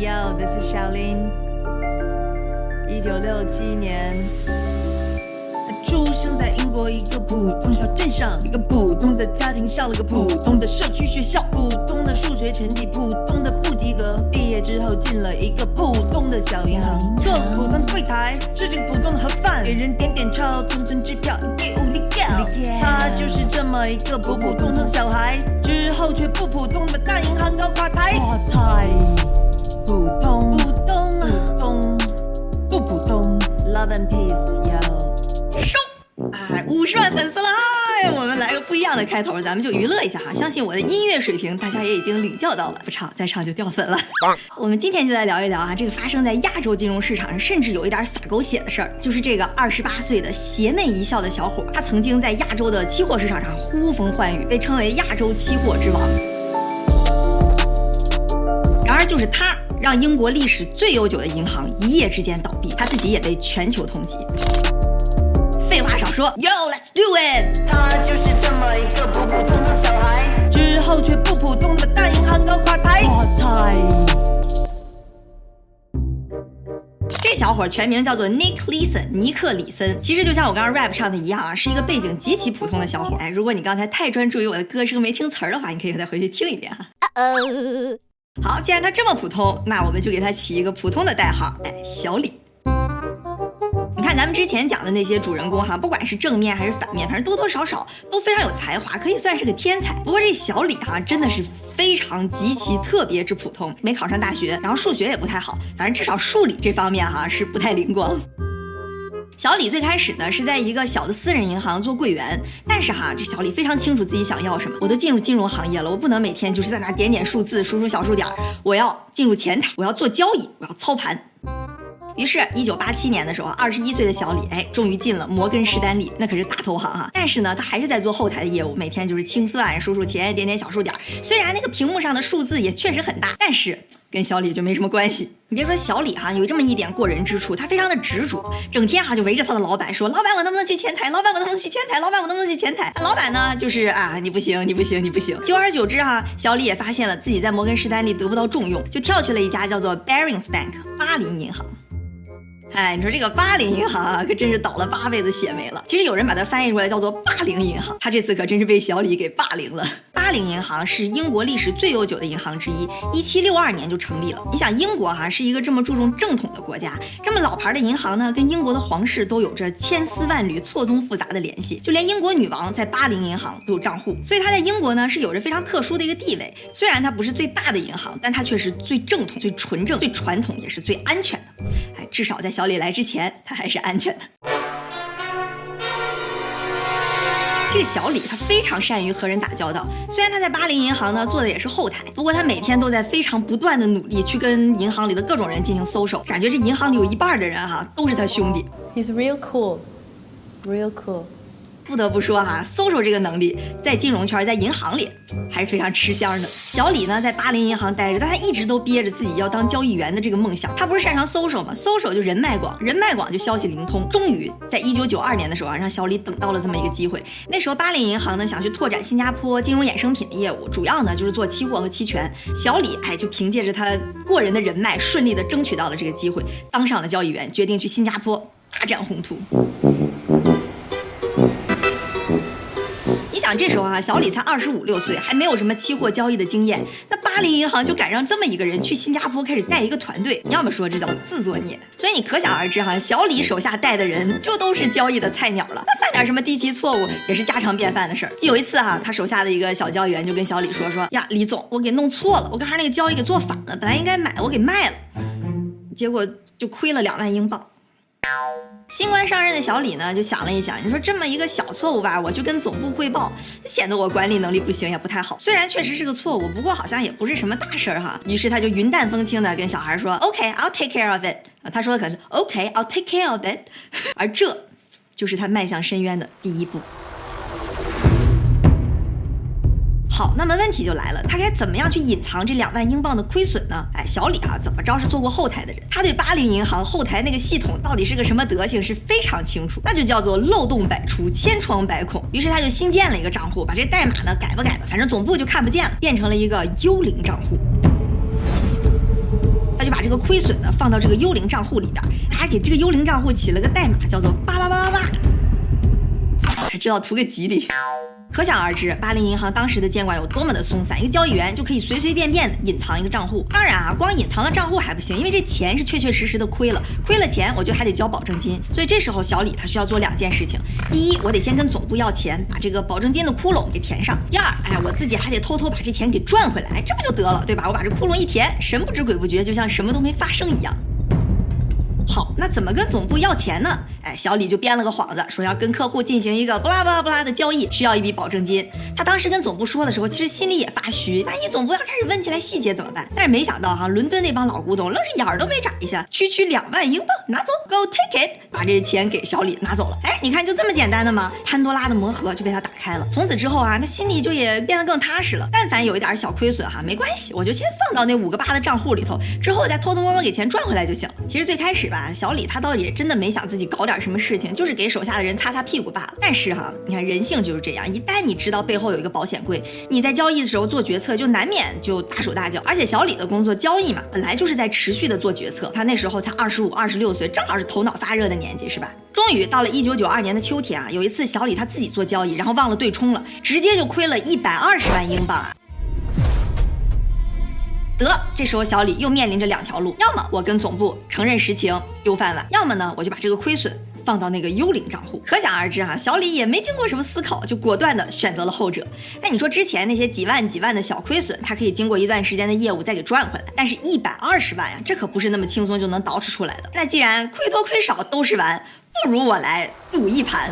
Yo, this is Shaolin。一九六七年，他出生在英国一个普通小镇上，一个普通的家庭，上了个普通的社区学校，普通的数学成绩，普通的不及格。毕业之后进了一个普通的小银行，做普通的柜台，吃着普通的盒饭，给人点点钞，存存支票。他就是这么一个普普通通的小孩，之后却不普通的把大银行搞垮台。垮台，普通，普通啊，普通，不普通。Love and peace, yo。收！哎，五十万粉丝了！哎，我们来个不一样的开头，咱们就娱乐一下哈。相信我的音乐水平，大家也已经领教到了。不唱再唱就掉粉了。我们今天就来聊一聊啊，这个发生在亚洲金融市场上，甚至有一点撒狗血的事儿，就是这个二十八岁的邪魅一笑的小伙，他曾经在亚洲的期货市场上呼风唤雨，被称为亚洲期货之王。然而，就是他让英国历史最悠久的银行一夜之间倒闭，他自己也被全球通缉。废话少说，Yo，let's do it！他就是这么一个普普通通小孩，之后却不普通的大银行搞垮台。垮台。这小伙全名叫做 Nick Leeson，尼克里森。其实就像我刚刚 rap 唱的一样啊，是一个背景极其普通的小伙。哎，如果你刚才太专注于我的歌声没听词儿的话，你可以再回去听一遍哈。好，既然他这么普通，那我们就给他起一个普通的代号，哎，小李。你看咱们之前讲的那些主人公哈，不管是正面还是反面，反正多多少少都非常有才华，可以算是个天才。不过这小李哈真的是非常极其特别之普通，没考上大学，然后数学也不太好，反正至少数理这方面哈是不太灵光。小李最开始呢是在一个小的私人银行做柜员，但是哈这小李非常清楚自己想要什么，我都进入金融行业了，我不能每天就是在那点点数字、数数小数点儿，我要进入前台，我要做交易，我要操盘。于是，一九八七年的时候，二十一岁的小李，哎，终于进了摩根士丹利，那可是大投行哈。但是呢，他还是在做后台的业务，每天就是清算、数数钱、点点小数点。虽然那个屏幕上的数字也确实很大，但是跟小李就没什么关系。你别说小李哈，有这么一点过人之处，他非常的执着，整天哈就围着他的老板说：“老板，我能不能去前台？老板，我能不能去前台？老板，我能不能去前台？”老板呢，就是啊，你不行，你不行，你不行。久而久之哈，小李也发现了自己在摩根士丹利得不到重用，就跳去了一家叫做 Barings Bank 巴林银行。哎，你说这个巴林银行啊，可真是倒了八辈子血霉了。其实有人把它翻译出来叫做霸凌银行，他这次可真是被小李给霸凌了。巴林银行是英国历史最悠久的银行之一，一七六二年就成立了。你想，英国哈是一个这么注重正统的国家，这么老牌的银行呢，跟英国的皇室都有着千丝万缕、错综复杂的联系，就连英国女王在巴林银行都有账户，所以它在英国呢是有着非常特殊的一个地位。虽然它不是最大的银行，但它却是最正统、最纯正、最传统，也是最安全的。哎，至少在小李来之前，它还是安全的。这个小李他非常善于和人打交道，虽然他在巴黎银行呢做的也是后台，不过他每天都在非常不断的努力去跟银行里的各种人进行搜搜感觉这银行里有一半的人哈都是他兄弟。He's real cool, real cool. 不得不说哈，social 这个能力在金融圈、在银行里还是非常吃香的。小李呢，在巴林银行待着，但他一直都憋着自己要当交易员的这个梦想。他不是擅长 social 吗搜搜就人脉广，人脉广就消息灵通。终于在一九九二年的时候啊，让小李等到了这么一个机会。那时候巴林银行呢想去拓展新加坡金融衍生品的业务，主要呢就是做期货和期权。小李哎就凭借着他过人的人脉，顺利的争取到了这个机会，当上了交易员，决定去新加坡大展宏图。想这时候啊，小李才二十五六岁，还没有什么期货交易的经验。那巴黎银行就敢让这么一个人去新加坡开始带一个团队，你要么说这叫自作孽。所以你可想而知哈，小李手下带的人就都是交易的菜鸟了，那犯点什么低级错误也是家常便饭的事儿。有一次哈，他手下的一个小交易员就跟小李说说呀，李总，我给弄错了，我刚才那个交易给做反了，本来应该买，我给卖了，结果就亏了两万英镑。新官上任的小李呢，就想了一想，你说这么一个小错误吧，我就跟总部汇报，显得我管理能力不行，也不太好。虽然确实是个错误，不过好像也不是什么大事儿哈。于是他就云淡风轻的跟小孩说：“OK，I'll take care of it。”，他说的可是 “OK，I'll take care of it”，而这就是他迈向深渊的第一步。好，那么问题就来了，他该怎么样去隐藏这两万英镑的亏损呢？哎，小李啊，怎么着是做过后台的人，他对巴林银行后台那个系统到底是个什么德行是非常清楚，那就叫做漏洞百出，千疮百孔。于是他就新建了一个账户，把这代码呢改吧改吧，反正总部就看不见了，变成了一个幽灵账户。他就把这个亏损呢放到这个幽灵账户里边，他还给这个幽灵账户起了个代码，叫做八八八八八，还知道图个吉利。可想而知，巴林银行当时的监管有多么的松散，一个交易员就可以随随便便隐藏一个账户。当然啊，光隐藏了账户还不行，因为这钱是确确实实的亏了，亏了钱我就还得交保证金。所以这时候小李他需要做两件事情：第一，我得先跟总部要钱，把这个保证金的窟窿给填上；第二，哎，我自己还得偷偷把这钱给赚回来，这不就得了，对吧？我把这窟窿一填，神不知鬼不觉，就像什么都没发生一样。好，那怎么跟总部要钱呢？哎，小李就编了个幌子，说要跟客户进行一个不拉不拉不拉的交易，需要一笔保证金。他当时跟总部说的时候，其实心里也发虚，万一总部要开始问起来细节怎么办？但是没想到哈，伦敦那帮老古董愣是眼儿都没眨一下，区区两万英镑拿走，Go take it，把这钱给小李拿走了。哎，你看就这么简单的吗？潘多拉的魔盒就被他打开了。从此之后啊，他心里就也变得更踏实了。但凡有一点小亏损哈，没关系，我就先放到那五个八的账户里头，之后再偷偷摸摸给钱赚回来就行。其实最开始吧，小小李他倒也真的没想自己搞点什么事情，就是。给手下的人擦擦屁股罢了。但是哈，你看人性就是这样，一旦你知道背后有一个保险柜，你在交易的时候做决策就难免就大手大脚。而且小李的工作交易嘛，本来就是在持续的做决策。他那时候才二十五、二十六岁，正好是头脑发热的年纪，是吧？终于到了一九九二年的秋天啊，有一次小李他自己做交易，然后忘了对冲了，直接就亏了一百二十万英镑啊！得，这时候小李又面临着两条路：要么我跟总部承认实情丢饭碗，要么呢我就把这个亏损。放到那个幽灵账户，可想而知哈，小李也没经过什么思考，就果断的选择了后者。那你说之前那些几万几万的小亏损，他可以经过一段时间的业务再给赚回来，但是一百二十万呀，这可不是那么轻松就能捯饬出来的。那既然亏多亏少都是完，不如我来赌一盘。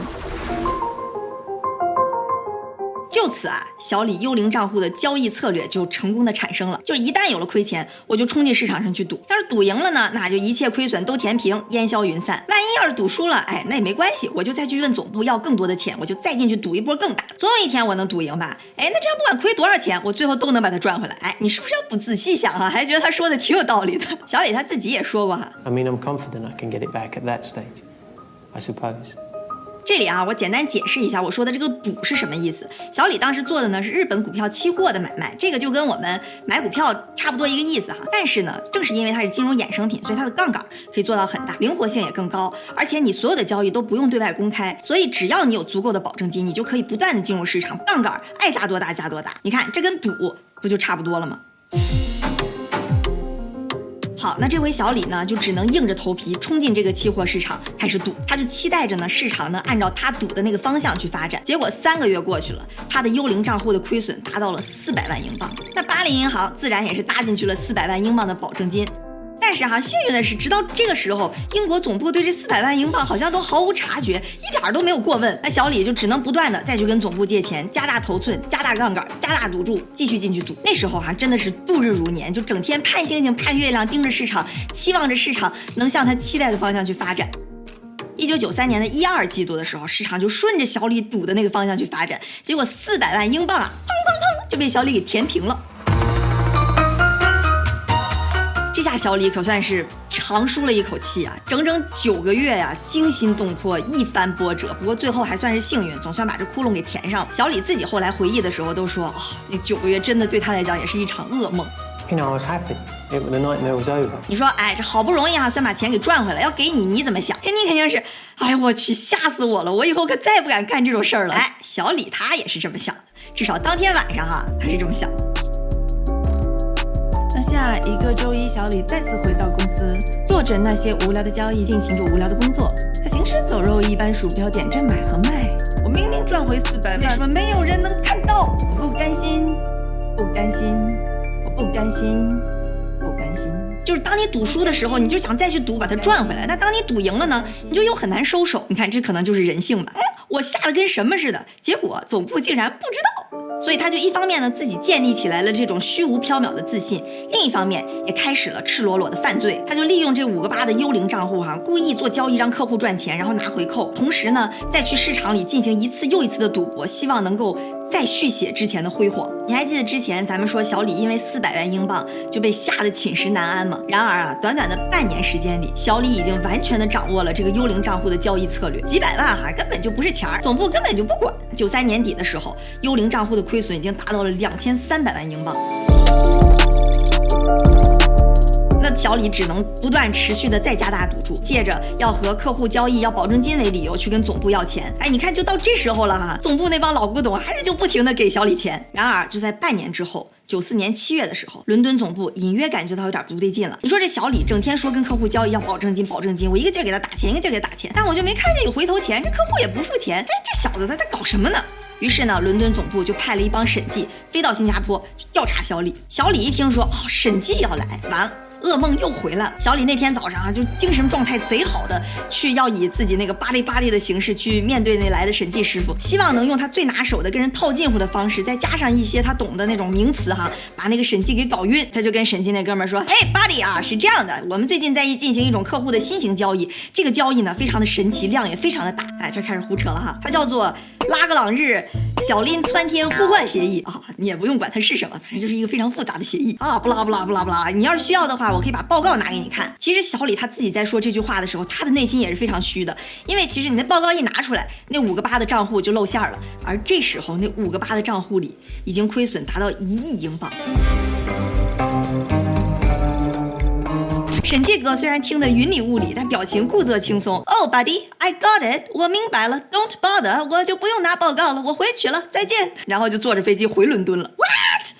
就此啊，小李幽灵账户的交易策略就成功的产生了。就是一旦有了亏钱，我就冲进市场上去赌。要是赌赢了呢，那就一切亏损都填平，烟消云散。万一要是赌输了，哎，那也没关系，我就再去问总部要更多的钱，我就再进去赌一波更大。总有一天我能赌赢吧？哎，那这样不管亏多少钱，我最后都能把它赚回来。哎，你是不是要不仔细想啊？还觉得他说的挺有道理的？小李他自己也说过哈。I mean, I'm confident I can get it back at that stage. I suppose. 这里啊，我简单解释一下我说的这个赌是什么意思。小李当时做的呢是日本股票期货的买卖，这个就跟我们买股票差不多一个意思哈。但是呢，正是因为它是金融衍生品，所以它的杠杆可以做到很大，灵活性也更高，而且你所有的交易都不用对外公开，所以只要你有足够的保证金，你就可以不断的进入市场，杠杆爱加多大加多大。你看这跟赌不就差不多了吗？好，那这回小李呢，就只能硬着头皮冲进这个期货市场开始赌，他就期待着呢，市场能按照他赌的那个方向去发展。结果三个月过去了，他的幽灵账户的亏损达到了四百万英镑，那巴黎银行自然也是搭进去了四百万英镑的保证金。但是哈，幸运的是，直到这个时候，英国总部对这四百万英镑好像都毫无察觉，一点都没有过问。那小李就只能不断的再去跟总部借钱，加大头寸，加大杠杆，加大赌注，继续进去赌。那时候哈，真的是度日如年，就整天盼星星盼月亮，盯着市场，期望着市场能向他期待的方向去发展。一九九三年的一二季度的时候，市场就顺着小李赌的那个方向去发展，结果四百万英镑啊，砰砰砰就被小李给填平了。这下小李可算是长舒了一口气啊！整整九个月呀，惊心动魄，一番波折。不过最后还算是幸运，总算把这窟窿给填上了。小李自己后来回忆的时候都说：“啊，那九个月真的对他来讲也是一场噩梦。” You know, I was happy. The nightmare was over. 你说，哎，这好不容易哈，算把钱给赚回来，要给你，你怎么想？肯定肯定是，哎呀，我去，吓死我了！我以后可再也不敢干这种事儿了。哎，小李他也是这么想的，至少当天晚上哈，他是这么想的。下一个周一，小李再次回到公司，做着那些无聊的交易，进行着无聊的工作。他行尸走肉一般，鼠标点着买和卖。我明明赚回四百万，为什么没有人能看到？我不甘心，不甘心，我不甘心，不甘心。就是当你赌输的时候，你就想再去赌，把它赚回来。那当你赌赢了呢，你就又很难收手。你看，这可能就是人性吧。哎，我吓得跟什么似的，结果总部竟然不知道。所以他就一方面呢自己建立起来了这种虚无缥缈的自信，另一方面也开始了赤裸裸的犯罪。他就利用这五个八的幽灵账户哈，故意做交易让客户赚钱，然后拿回扣，同时呢再去市场里进行一次又一次的赌博，希望能够。再续写之前的辉煌，你还记得之前咱们说小李因为四百万英镑就被吓得寝食难安吗？然而啊，短短的半年时间里，小李已经完全的掌握了这个幽灵账户的交易策略，几百万哈根本就不是钱儿，总部根本就不管。九三年底的时候，幽灵账户的亏损已经达到了两千三百万英镑。小李只能不断持续的再加大赌注，借着要和客户交易要保证金为理由去跟总部要钱。哎，你看就到这时候了哈，总部那帮老古董还是就不停的给小李钱。然而就在半年之后，九四年七月的时候，伦敦总部隐约感觉到有点不对劲了。你说这小李整天说跟客户交易要保证金，保证金，我一个劲儿给他打钱，一个劲儿给他打钱，但我就没看见有回头钱，这客户也不付钱。哎，这小子他在搞什么呢？于是呢，伦敦总部就派了一帮审计飞到新加坡调查小李。小李一听说哦，审计要来，完了。噩梦又回来了。小李那天早上啊，就精神状态贼好的，去要以自己那个巴里巴里的形式去面对那来的审计师傅，希望能用他最拿手的跟人套近乎的方式，再加上一些他懂的那种名词哈，把那个审计给搞晕。他就跟审计那哥们说：“哎，buddy 啊，是这样的，我们最近在进行一种客户的新型交易，这个交易呢非常的神奇，量也非常的大。哎，这开始胡扯了哈，它叫做拉格朗日小林窜天互换协议啊，你也不用管它是什么，反正就是一个非常复杂的协议啊，不拉不拉不拉不拉。你要是需要的话。”我可以把报告拿给你看。其实小李他自己在说这句话的时候，他的内心也是非常虚的，因为其实你的报告一拿出来，那五个八的账户就露馅了。而这时候，那五个八的账户里已经亏损达到一亿英镑。审计哥虽然听得云里雾里，但表情故作轻松。Oh, buddy, I got it，我明白了。Don't bother，我就不用拿报告了，我回去了，再见。然后就坐着飞机回伦敦了。哇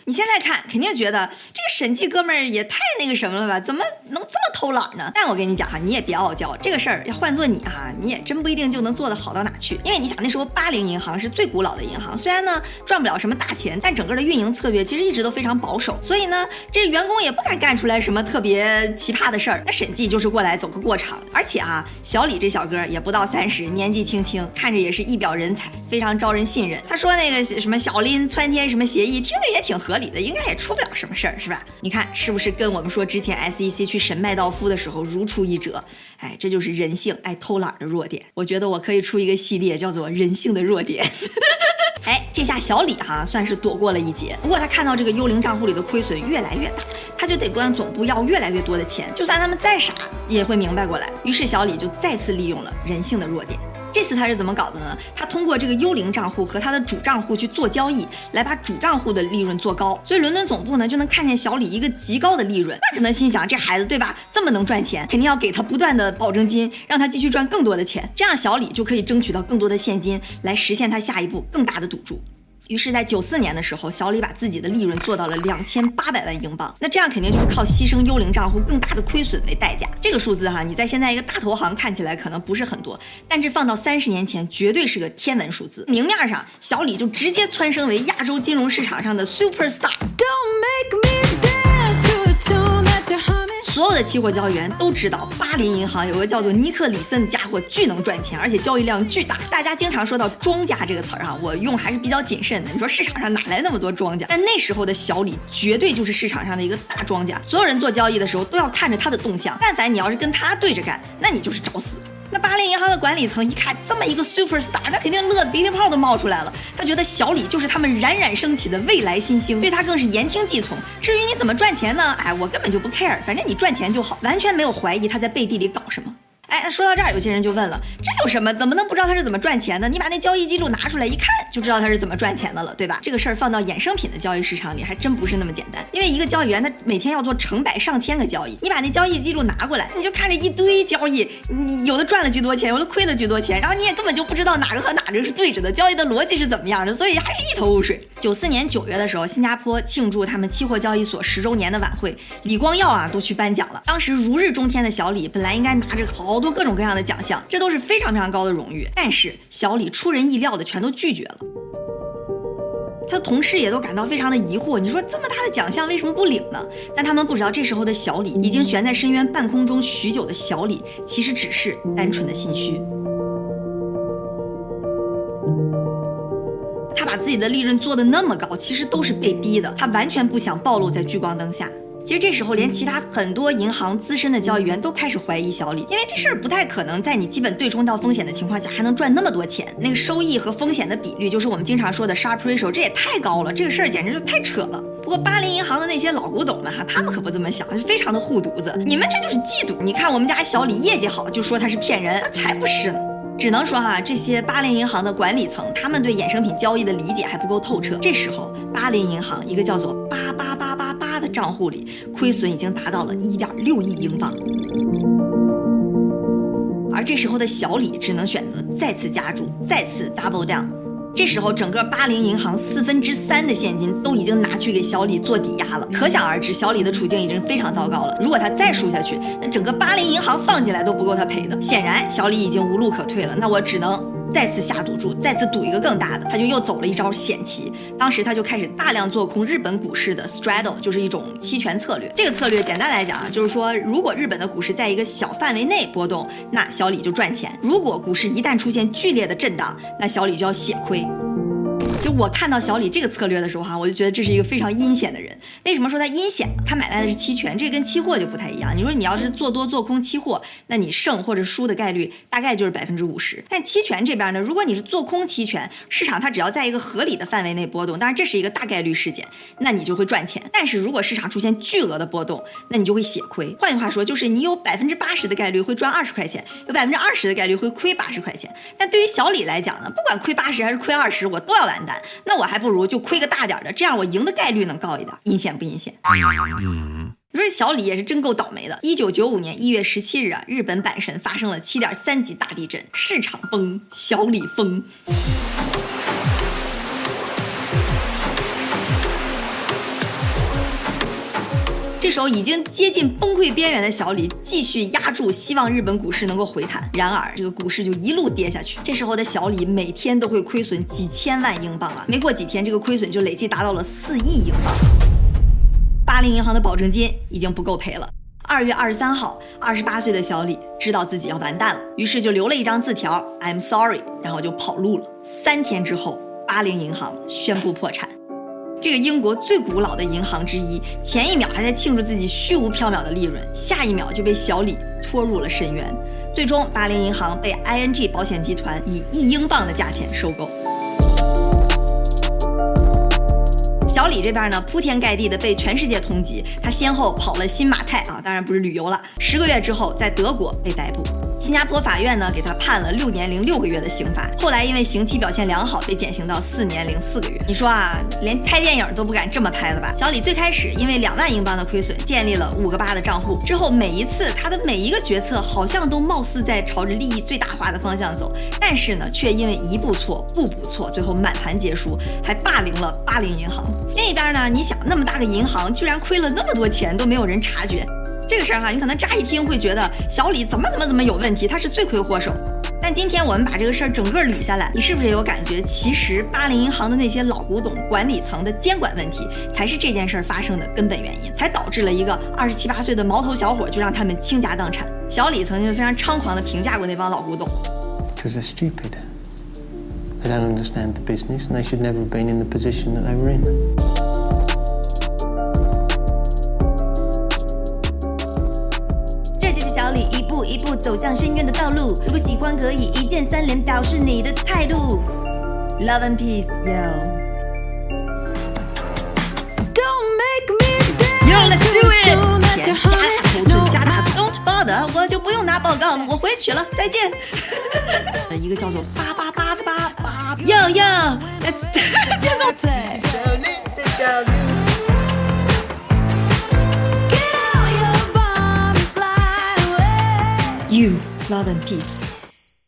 你现在看，肯定觉得这个审计哥们儿也太那个什么了吧？怎么能这么偷懒呢？但我跟你讲哈，你也别傲娇，这个事儿要换做你哈，你也真不一定就能做得好到哪去。因为你想，那时候巴林银行是最古老的银行，虽然呢赚不了什么大钱，但整个的运营策略其实一直都非常保守，所以呢，这员工也不敢干出来什么特别奇葩的。事儿，那审计就是过来走个过场，而且啊，小李这小哥也不到三十，年纪轻轻，看着也是一表人才，非常招人信任。他说那个什么小林窜天什么协议，听着也挺合理的，应该也出不了什么事儿，是吧？你看是不是跟我们说之前 SEC 去审麦道夫的时候如出一辙？哎，这就是人性爱偷懒的弱点。我觉得我可以出一个系列，叫做人性的弱点。哎，这下小李哈算是躲过了一劫。不过他看到这个幽灵账户里的亏损越来越大，他就得管总部要越来越多的钱。就算他们再傻，也会明白过来。于是小李就再次利用了人性的弱点。这次他是怎么搞的呢？他通过这个幽灵账户和他的主账户去做交易，来把主账户的利润做高。所以伦敦总部呢就能看见小李一个极高的利润。那可能心想，这孩子对吧？这么能赚钱，肯定要给他不断的保证金，让他继续赚更多的钱。这样小李就可以争取到更多的现金，来实现他下一步更大的赌注。于是，在九四年的时候，小李把自己的利润做到了两千八百万英镑。那这样肯定就是靠牺牲幽灵账户更大的亏损为代价。这个数字哈，你在现在一个大投行看起来可能不是很多，但这放到三十年前绝对是个天文数字。明面上，小李就直接蹿升为亚洲金融市场上的 super star。所有的期货交易员都知道，巴林银行有个叫做尼克里森的家伙巨能赚钱，而且交易量巨大。大家经常说到庄家这个词儿哈，我用还是比较谨慎的。你说市场上哪来那么多庄家？但那时候的小李绝对就是市场上的一个大庄家，所有人做交易的时候都要看着他的动向，但凡你要是跟他对着干，那你就是找死。那巴林银行的管理层一看这么一个 super star，那肯定乐得鼻涕泡都冒出来了。他觉得小李就是他们冉冉升起的未来新星，对他更是言听计从。至于你怎么赚钱呢？哎，我根本就不 care，反正你赚钱就好，完全没有怀疑他在背地里搞什么。哎，说到这儿，有些人就问了：这有什么？怎么能不知道他是怎么赚钱的？你把那交易记录拿出来一看，就知道他是怎么赚钱的了，对吧？这个事儿放到衍生品的交易市场里，还真不是那么简单。因为一个交易员他每天要做成百上千个交易，你把那交易记录拿过来，你就看着一堆交易，你有的赚了巨多钱，有的亏了巨多钱，然后你也根本就不知道哪个和哪个是对着的，交易的逻辑是怎么样的，所以还是一头雾水。九四年九月的时候，新加坡庆祝他们期货交易所十周年的晚会，李光耀啊都去颁奖了。当时如日中天的小李，本来应该拿着好好多各种各样的奖。项，这都是非常非常高的荣誉，但是小李出人意料的全都拒绝了。他的同事也都感到非常的疑惑，你说这么大的奖项为什么不领呢？但他们不知道，这时候的小李已经悬在深渊半空中许久的小李，其实只是单纯的心虚。他把自己的利润做的那么高，其实都是被逼的，他完全不想暴露在聚光灯下。其实这时候，连其他很多银行资深的交易员都开始怀疑小李，因为这事儿不太可能在你基本对冲到风险的情况下还能赚那么多钱。那个收益和风险的比率，就是我们经常说的 sharp ratio，这也太高了，这个事儿简直就太扯了。不过巴林银行的那些老古董们哈，他们可不这么想，就非常的护犊子。你们这就是嫉妒。你看我们家小李业绩好，就说他是骗人，那才不是呢。只能说哈，这些巴林银行的管理层，他们对衍生品交易的理解还不够透彻。这时候，巴林银行一个叫做八八。账户里亏损已经达到了一点六亿英镑。而这时候的小李只能选择再次加注，再次 double down。这时候，整个巴林银行四分之三的现金都已经拿去给小李做抵押了，可想而知，小李的处境已经非常糟糕了。如果他再输下去，那整个巴林银行放进来都不够他赔的。显然，小李已经无路可退了。那我只能。再次下赌注，再次赌一个更大的，他就又走了一招险棋。当时他就开始大量做空日本股市的 straddle，就是一种期权策略。这个策略简单来讲啊，就是说，如果日本的股市在一个小范围内波动，那小李就赚钱；如果股市一旦出现剧烈的震荡，那小李就要血亏。就我看到小李这个策略的时候哈，我就觉得这是一个非常阴险的人。为什么说他阴险？他买来的是期权，这跟期货就不太一样。你说你要是做多做空期货，那你胜或者输的概率大概就是百分之五十。但期权这边呢，如果你是做空期权，市场它只要在一个合理的范围内波动，当然这是一个大概率事件，那你就会赚钱。但是如果市场出现巨额的波动，那你就会血亏。换句话说，就是你有百分之八十的概率会赚二十块钱，有百分之二十的概率会亏八十块钱。但对于小李来讲呢，不管亏八十还是亏二十，我都要完蛋。那我还不如就亏个大点的，这样我赢的概率能高一点。阴险不阴险？嗯，你说小李也是真够倒霉的。一九九五年一月十七日啊，日本阪神发生了七点三级大地震，市场崩，小李疯。这时候已经接近崩溃边缘的小李继续压住，希望日本股市能够回弹。然而，这个股市就一路跌下去。这时候的小李每天都会亏损几千万英镑啊！没过几天，这个亏损就累计达到了四亿英镑。巴林银行的保证金已经不够赔了。二月二十三号，二十八岁的小李知道自己要完蛋了，于是就留了一张字条：“I'm sorry”，然后就跑路了。三天之后，巴林银行宣布破产。这个英国最古老的银行之一，前一秒还在庆祝自己虚无缥缈的利润，下一秒就被小李拖入了深渊。最终，巴林银行被 ING 保险集团以一英镑的价钱收购。小李这边呢，铺天盖地的被全世界通缉，他先后跑了新马泰啊，当然不是旅游了。十个月之后，在德国被逮捕。新加坡法院呢，给他判了六年零六个月的刑罚。后来因为刑期表现良好，被减刑到四年零四个月。你说啊，连拍电影都不敢这么拍了吧？小李最开始因为两万英镑的亏损，建立了五个八的账户。之后每一次他的每一个决策，好像都貌似在朝着利益最大化的方向走，但是呢，却因为一步错步步错，最后满盘皆输，还霸凌了巴林银行。另一边呢，你想那么大个银行，居然亏了那么多钱，都没有人察觉。这个事儿哈，你可能乍一听会觉得小李怎么怎么怎么有问题，他是罪魁祸首。但今天我们把这个事儿整个捋下来，你是不是也有感觉？其实巴林银行的那些老古董、管理层的监管问题，才是这件事儿发生的根本原因，才导致了一个二十七八岁的毛头小伙就让他们倾家荡产。小李曾经非常猖狂地评价过那帮老古董：“Because they're stupid, they don't understand the business, and they should never have been in the position that they were in.” 步走向深渊的道路。如果喜欢，可以一键三连，表示你的态度。Love and peace, yo. Yo, let's do it. 加大头寸，加大 Don't bother，我就不用拿报告了，我回去了，再见。一个叫做八八八八八，Yo Yo，Let's 节奏。You love and peace.